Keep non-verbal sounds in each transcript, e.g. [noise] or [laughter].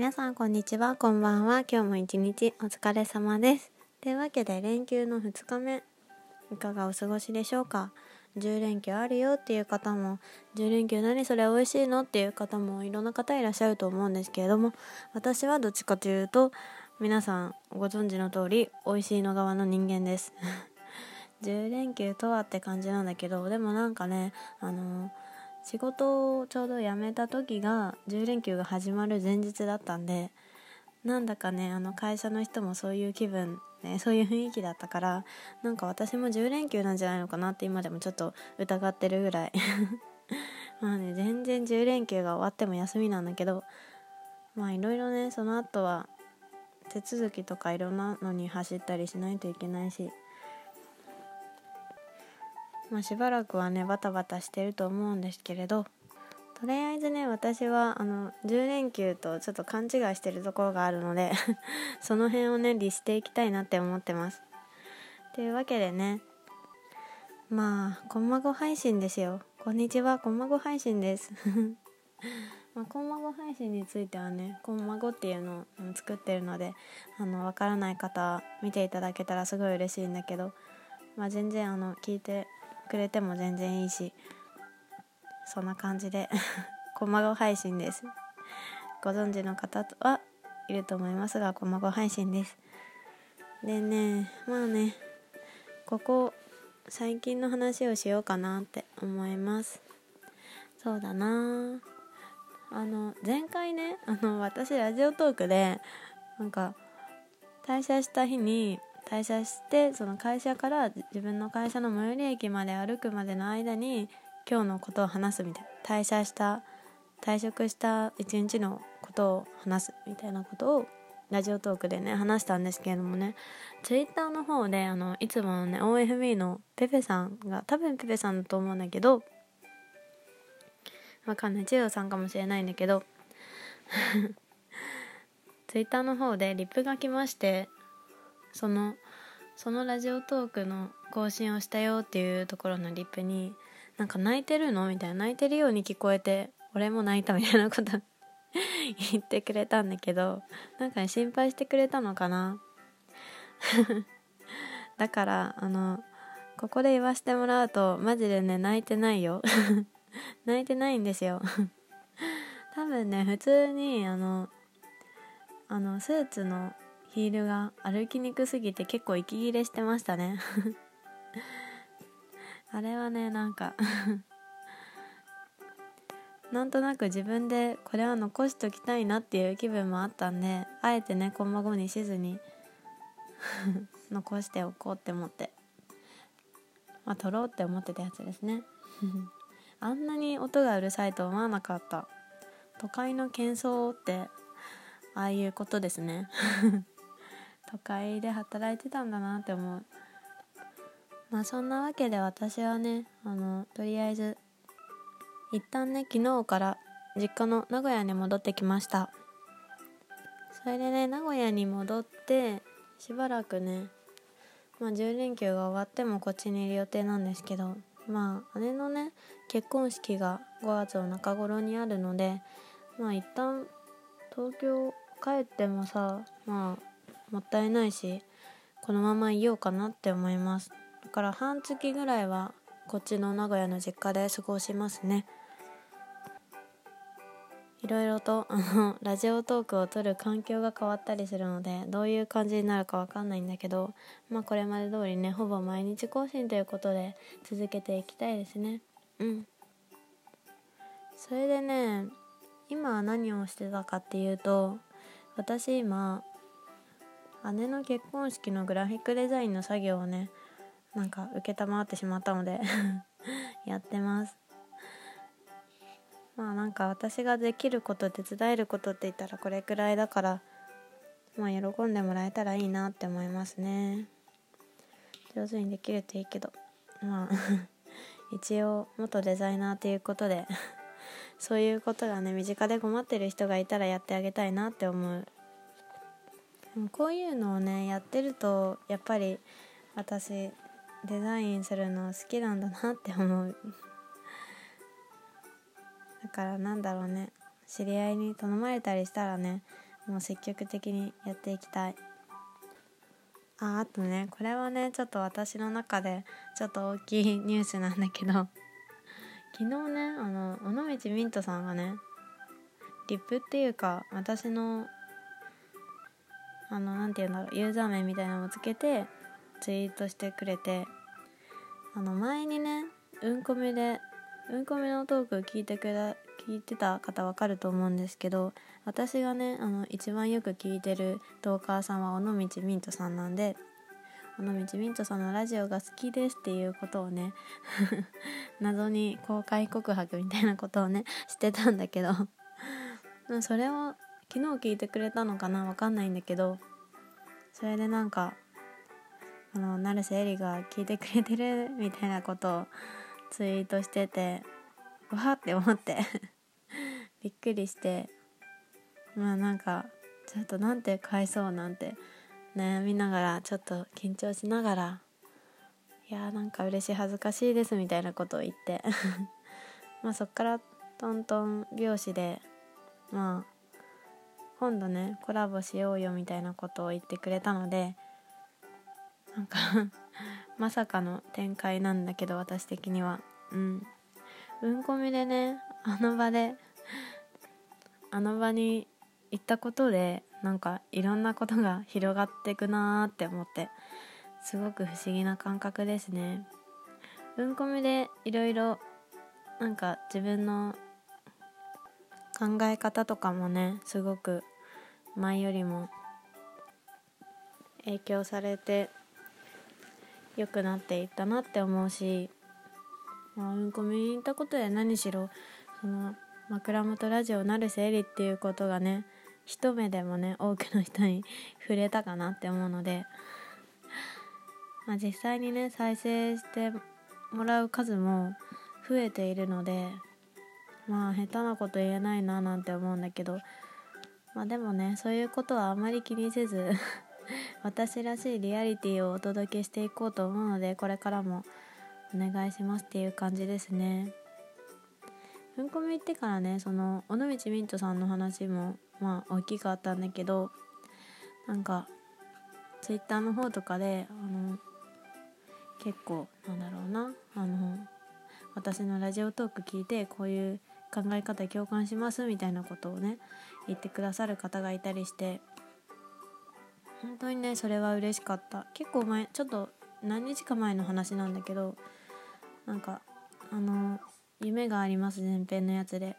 皆さんこんにちは。こんばんは。今日も一日お疲れ様です。というわけで連休の2日目いかがお過ごしでしょうか？10連休あるよっていう方も10連休何それ美味しいのっていう方もいろんな方いらっしゃると思うんですけれども私はどっちかというと皆さんご存知の通り美味しいの側の人間です。[laughs] 10連休とはって感じなんだけどでもなんかねあの仕事をちょうど辞めた時が10連休が始まる前日だったんでなんだかねあの会社の人もそういう気分ねそういう雰囲気だったからなんか私も10連休なんじゃないのかなって今でもちょっと疑ってるぐらい。[laughs] まあね全然10連休が終わっても休みなんだけどまあいろいろねその後は手続きとかいろんなのに走ったりしないといけないしまあしばらくはねバタバタしてると思うんですけれどとりあえずね私はあの10連休とちょっと勘違いしてるところがあるので [laughs] その辺をね律していきたいなって思ってます。というわけでねまあこんまご配信ですよ。こんにちはこんまご配信です。[laughs] まあ、こんまご配信についてはねこんまごっていうのを作ってるのであの分からない方見ていただけたらすごい嬉しいんだけど、まあ、全然あの聞いてくれても全然いいしそんな感じで [laughs] こまご配信です。ご存知の方はいると思いますがこまご配信です。でねまあねここ最近の話をしようかなって思います。そうだな。あの前回ねあの私ラジオトークでなんか退社した日に退社してその会社から自分の会社の最寄り駅まで歩くまでの間に今日のことを話すみたいな退社した退職した一日のことを話すみたいなことをラジオトークでね話したんですけれどもねツイッターの方であのいつものね OFB のペペさんが多分ペペさんだと思うんだけどわかんない千代さんかもしれないんだけどツイッターの方でリップが来ましてそのそのラジオトークの更新をしたよっていうところのリップになんか泣いてるのみたいな泣いてるように聞こえて俺も泣いたみたいなこと言ってくれたんだけどなんか、ね、心配してくれたのかな？[laughs] だからあのここで言わせてもらうとマジでね泣いてないよ。[laughs] 泣いてないんですよ。[laughs] 多分ね普通にあのあのスーツのヒールが歩きにくすぎて結構息切れしてましたね。[laughs] あれはねなんか [laughs] なんとなく自分でこれは残しときたいなっていう気分もあったんであえてねこんまごにしずに [laughs] 残しておこうって思ってまあ撮ろうって思ってたやつですね。あんなに音がうるさいと思わなかった。都会の喧騒ってああいうことですね。都会で働いてたんだなって思う。まあそんなわけで私はねあのとりあえず一旦ね昨日から実家の名古屋に戻ってきました。それでね名古屋に戻ってしばらくねまあ10連休が終わってもこっちにいる予定なんですけどまあ姉のね結婚式が5月の中頃にあるのでまあ一旦東京帰ってもさまあもったいないしこのままいようかなって思います。だから半月ぐらいはこっちの名古屋の実家で過ごしますね。いろいろとあのラジオトークを撮る環境が変わったりするのでどういう感じになるかわかんないんだけどまあこれまで通りねほぼ毎日更新ということで続けていきたいですね。うん。それでね今何をしてたかっていうと私今姉の結婚式のグラフィックデザインの作業をねなんか承ってしまったので [laughs] やってます。まあなんか私ができること手伝えることって言ったらこれくらいだからまあ喜んでもらえたらいいなって思いますね。上手にできるといいけどまあ [laughs] 一応元デザイナーっていうことで [laughs] そういうことがね身近で困ってる人がいたらやってあげたいなって思うこういうのをねやってるとやっぱり私デザインするの好きなんだなって思う。[laughs] だからなんだろうね。知り合いに頼まれたりしたらねもう積極的にやっていきたい。ああとねこれはねちょっと私の中でちょっと大きいニュースなんだけど。[laughs] 昨日ねあの尾道ミントさんがねリップっていうか私のあの何て言うんだろうユーザー名みたいなのをつけてツイートしてくれてあの前にねうんこみでうんこみのトーク聞いてくれ聞いてた方わかると思うんですけど私がねあの一番よく聞いてるトーカーさんは尾道ミントさんなんで尾道ミントさんのラジオが好きですっていうことをね [laughs] 謎に公開告白みたいなことをねしてたんだけどそれを昨日聞いてくれたのかな？わかんないんだけどそれでなんかあの成瀬えりが聞いてくれてるみたいなことをツイートしててわって思って [laughs] びっくりしてまあなんかちょっとなんて返そうなんて悩みながらちょっと緊張しながらいやーなんか嬉しい恥ずかしいですみたいなことを言って [laughs] まあそっからトントン拍子でまあ今度ねコラボしようよみたいなことを言ってくれたのでなんか [laughs] まさかの展開なんだけど私的には。うん。うんこみでねあの場であの場に行ったことでなんかいろんなことが広がってくなーって思ってすごく不思議な感覚ですね。うんこみでいろいろなんか自分の考え方とかもねすごく前よりも影響されて良くなっていったなって思うしまあ、うんこ見に行ったことで何しろその枕元ラジオなるせりっていうことがね一目でもね多くの人に [laughs] 触れたかなって思うので、まあ、実際にね再生してもらう数も増えているのでまあ下手なこと言えないななんて思うんだけど。まあでもねそういうことはあまり気にせず [laughs] 私らしいリアリティをお届けしていこうと思うのでこれからもお願いしますっていう感じですね。うんこみ行ってからねその尾道ミントさんの話もまあ大きかったんだけどなんかツイッターの方とかであの結構なんだろうなあの私のラジオトーク聞いてこういう考え方共感しますみたいなことをね言ってくださる方がいたりして本当にねそれは嬉しかった。結構前ちょっと何日か前の話なんだけどなんかあの夢があります前編のやつで。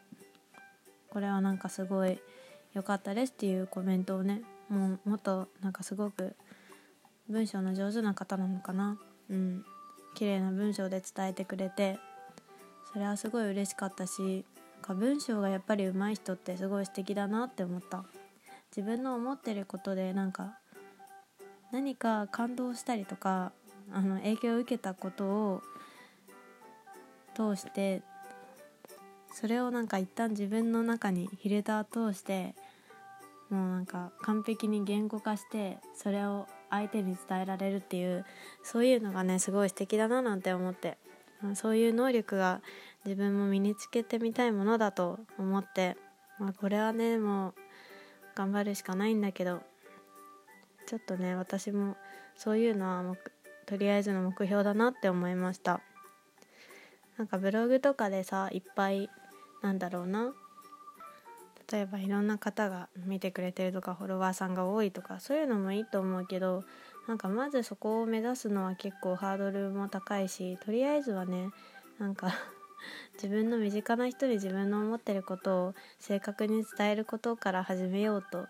これはなんかすごい良かったですっていうコメントをねもうもっとなんかすごく文章の上手な方なのかな。うん。綺麗な文章で伝えてくれてそれはすごい嬉しかったしか文章がやっぱり上手い人ってすごい素敵だなって思った。自分の思ってることでなんか何か感動したりとかあの影響を受けたことを通してそれをなんか一旦自分の中にフィルター通してもうなんか完璧に言語化してそれを相手に伝えられるっていうそういうのがねすごい素敵だななんて思って。そういう能力が自分も身につけてみたいものだと思って、まあ、これはねもう頑張るしかないんだけどちょっとね私もそういうのはとりあえずの目標だなって思いました。なんかブログとかでさいっぱいなんだろうな例えばいろんな方が見てくれてるとかフォロワーさんが多いとかそういうのもいいと思うけどなんかまずそこを目指すのは結構ハードルも高いしとりあえずはねなんか自分の身近な人に自分の思ってることを正確に伝えることから始めようと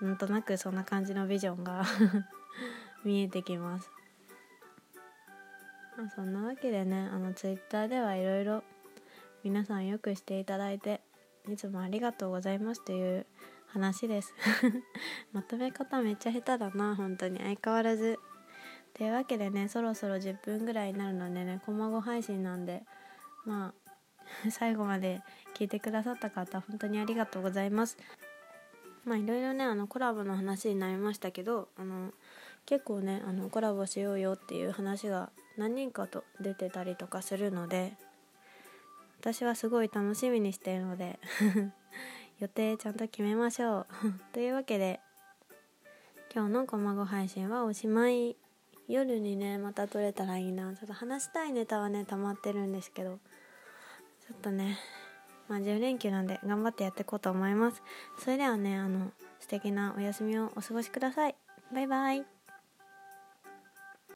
なんとなくそんな感じのビジョンが [laughs] 見えてきます。まあ、そんなわけでねあのツイッターではいろいろ皆さんよくしていただいていつもありがとうございますという話です。[laughs] まとめ方めっちゃ下手だな本当に。相変わらず。というわけでねそろそろ10分ぐらいになるのでねこまご配信なんでまあ [laughs] 最後まで聞いてくださった方本当にありがとうございます。まあいろいろねあのコラボの話になりましたけどあの結構ねあのコラボしようよっていう話が何人かと出てたりとかするので私はすごい楽しみにしてるので [laughs] 予定ちゃんと決めましょう。[laughs] というわけで今日のこまご配信はおしまい。夜にねまた撮れたらいいな。ちょっと話したいネタはね溜まってるんですけどちょっとねまあ10連休なんで頑張ってやっていこうと思います。それではねあの素敵なお休みをお過ごしください。バイバイ。